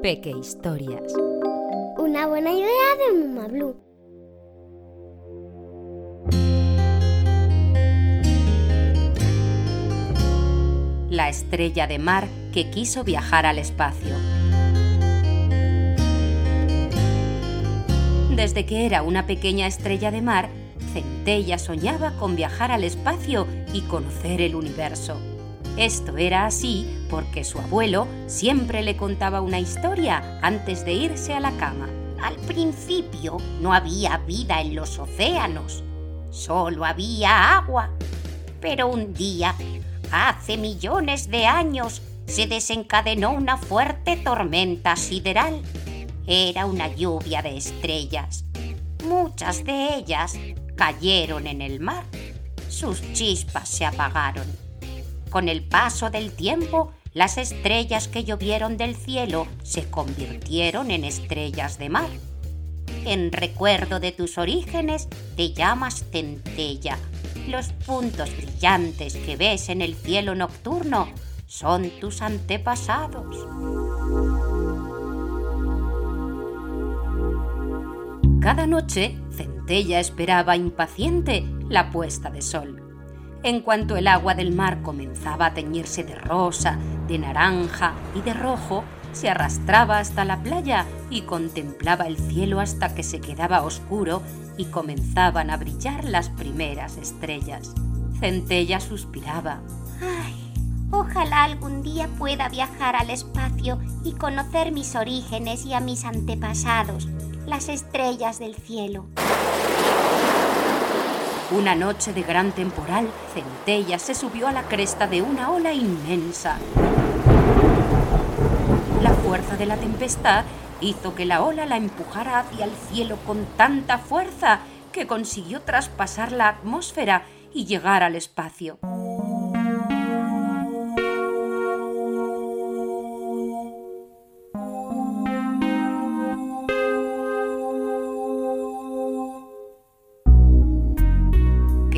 Peque Historias. Una buena idea de Muma Blue. La estrella de mar que quiso viajar al espacio. Desde que era una pequeña estrella de mar, Centella soñaba con viajar al espacio y conocer el universo. Esto era así porque su abuelo siempre le contaba una historia antes de irse a la cama. Al principio no había vida en los océanos, solo había agua. Pero un día, hace millones de años, se desencadenó una fuerte tormenta sideral. Era una lluvia de estrellas. Muchas de ellas cayeron en el mar. Sus chispas se apagaron. Con el paso del tiempo, las estrellas que llovieron del cielo se convirtieron en estrellas de mar. En recuerdo de tus orígenes te llamas centella. Los puntos brillantes que ves en el cielo nocturno son tus antepasados. Cada noche, Centella esperaba impaciente la puesta de sol. En cuanto el agua del mar comenzaba a teñirse de rosa, de naranja y de rojo, se arrastraba hasta la playa y contemplaba el cielo hasta que se quedaba oscuro y comenzaban a brillar las primeras estrellas. Centella suspiraba. Ay, ojalá algún día pueda viajar al espacio y conocer mis orígenes y a mis antepasados, las estrellas del cielo. Una noche de gran temporal, Centella se subió a la cresta de una ola inmensa. La fuerza de la tempestad hizo que la ola la empujara hacia el cielo con tanta fuerza que consiguió traspasar la atmósfera y llegar al espacio.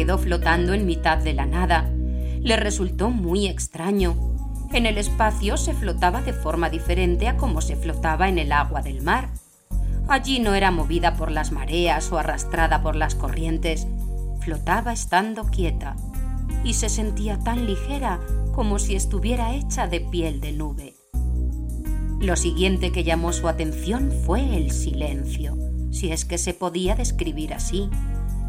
Quedó flotando en mitad de la nada. Le resultó muy extraño. En el espacio se flotaba de forma diferente a como se flotaba en el agua del mar. Allí no era movida por las mareas o arrastrada por las corrientes. Flotaba estando quieta y se sentía tan ligera como si estuviera hecha de piel de nube. Lo siguiente que llamó su atención fue el silencio, si es que se podía describir así.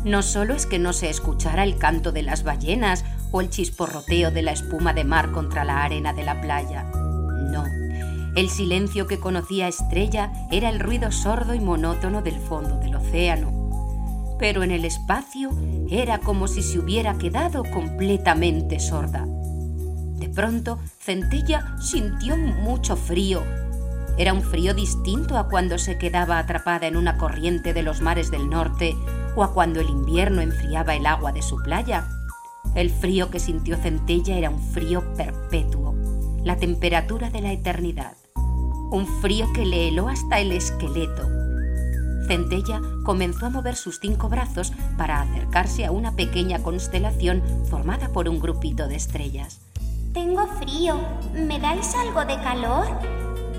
No solo es que no se escuchara el canto de las ballenas o el chisporroteo de la espuma de mar contra la arena de la playa. No, el silencio que conocía Estrella era el ruido sordo y monótono del fondo del océano. Pero en el espacio era como si se hubiera quedado completamente sorda. De pronto, Centella sintió mucho frío. Era un frío distinto a cuando se quedaba atrapada en una corriente de los mares del norte o a cuando el invierno enfriaba el agua de su playa. El frío que sintió Centella era un frío perpetuo, la temperatura de la eternidad, un frío que le heló hasta el esqueleto. Centella comenzó a mover sus cinco brazos para acercarse a una pequeña constelación formada por un grupito de estrellas. Tengo frío. ¿Me dais algo de calor?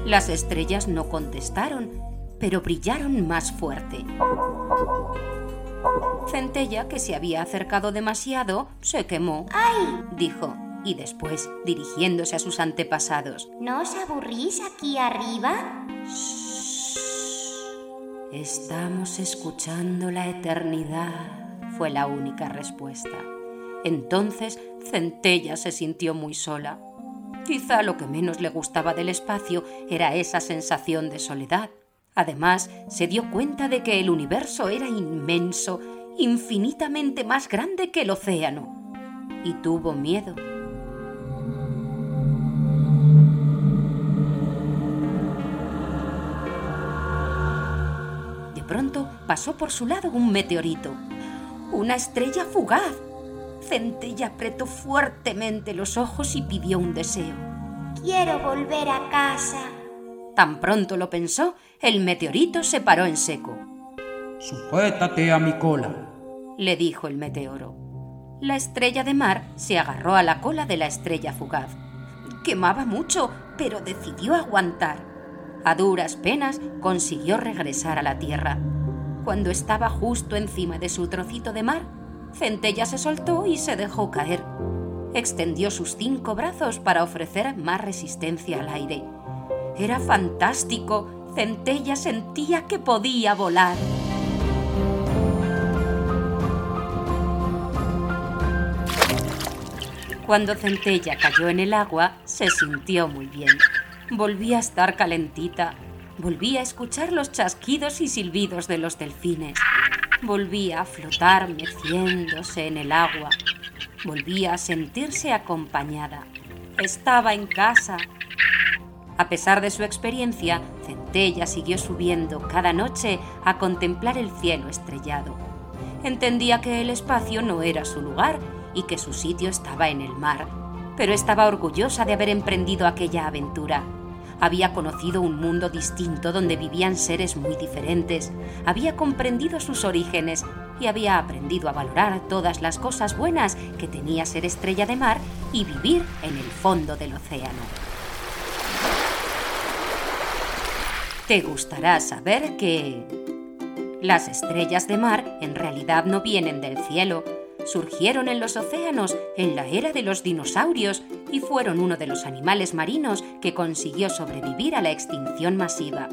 Las estrellas no contestaron, pero brillaron más fuerte. Centella, que se había acercado demasiado, se quemó. ¡Ay! dijo, y después, dirigiéndose a sus antepasados. ¿No os aburrís aquí arriba? Estamos escuchando la eternidad, fue la única respuesta. Entonces Centella se sintió muy sola. Quizá lo que menos le gustaba del espacio era esa sensación de soledad. Además, se dio cuenta de que el universo era inmenso, infinitamente más grande que el océano, y tuvo miedo. De pronto pasó por su lado un meteorito, una estrella fugaz. Centella apretó fuertemente los ojos y pidió un deseo. Quiero volver a casa. Tan pronto lo pensó, el meteorito se paró en seco. Sujétate a mi cola, le dijo el meteoro. La estrella de mar se agarró a la cola de la estrella fugaz. Quemaba mucho, pero decidió aguantar. A duras penas consiguió regresar a la tierra. Cuando estaba justo encima de su trocito de mar, Centella se soltó y se dejó caer. Extendió sus cinco brazos para ofrecer más resistencia al aire. Era fantástico. Centella sentía que podía volar. Cuando Centella cayó en el agua, se sintió muy bien. Volvía a estar calentita. Volvía a escuchar los chasquidos y silbidos de los delfines. Volvía a flotar meciéndose en el agua. Volvía a sentirse acompañada. Estaba en casa. A pesar de su experiencia, Centella siguió subiendo cada noche a contemplar el cielo estrellado. Entendía que el espacio no era su lugar y que su sitio estaba en el mar, pero estaba orgullosa de haber emprendido aquella aventura. Había conocido un mundo distinto donde vivían seres muy diferentes, había comprendido sus orígenes y había aprendido a valorar todas las cosas buenas que tenía ser estrella de mar y vivir en el fondo del océano. Te gustará saber que las estrellas de mar en realidad no vienen del cielo, surgieron en los océanos en la era de los dinosaurios y fueron uno de los animales marinos que consiguió sobrevivir a la extinción masiva.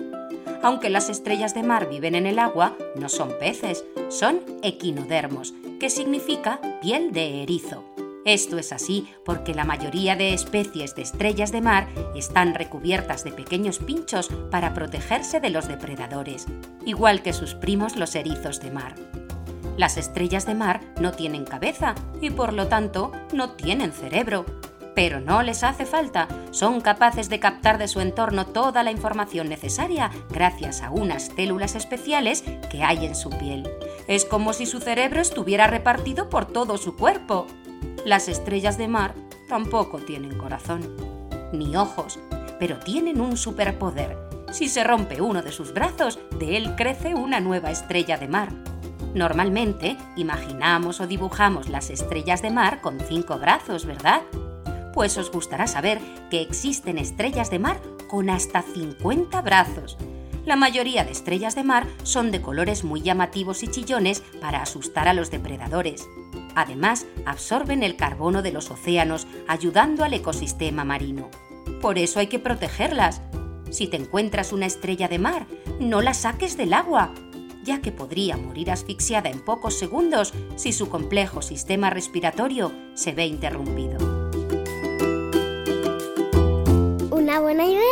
Aunque las estrellas de mar viven en el agua, no son peces, son equinodermos, que significa piel de erizo. Esto es así porque la mayoría de especies de estrellas de mar están recubiertas de pequeños pinchos para protegerse de los depredadores, igual que sus primos los erizos de mar. Las estrellas de mar no tienen cabeza y por lo tanto no tienen cerebro. Pero no les hace falta, son capaces de captar de su entorno toda la información necesaria gracias a unas células especiales que hay en su piel. Es como si su cerebro estuviera repartido por todo su cuerpo. Las estrellas de mar tampoco tienen corazón, ni ojos, pero tienen un superpoder. Si se rompe uno de sus brazos, de él crece una nueva estrella de mar. Normalmente imaginamos o dibujamos las estrellas de mar con cinco brazos, ¿verdad? Pues os gustará saber que existen estrellas de mar con hasta 50 brazos. La mayoría de estrellas de mar son de colores muy llamativos y chillones para asustar a los depredadores. Además, absorben el carbono de los océanos, ayudando al ecosistema marino. Por eso hay que protegerlas. Si te encuentras una estrella de mar, no la saques del agua, ya que podría morir asfixiada en pocos segundos si su complejo sistema respiratorio se ve interrumpido. Una buena idea.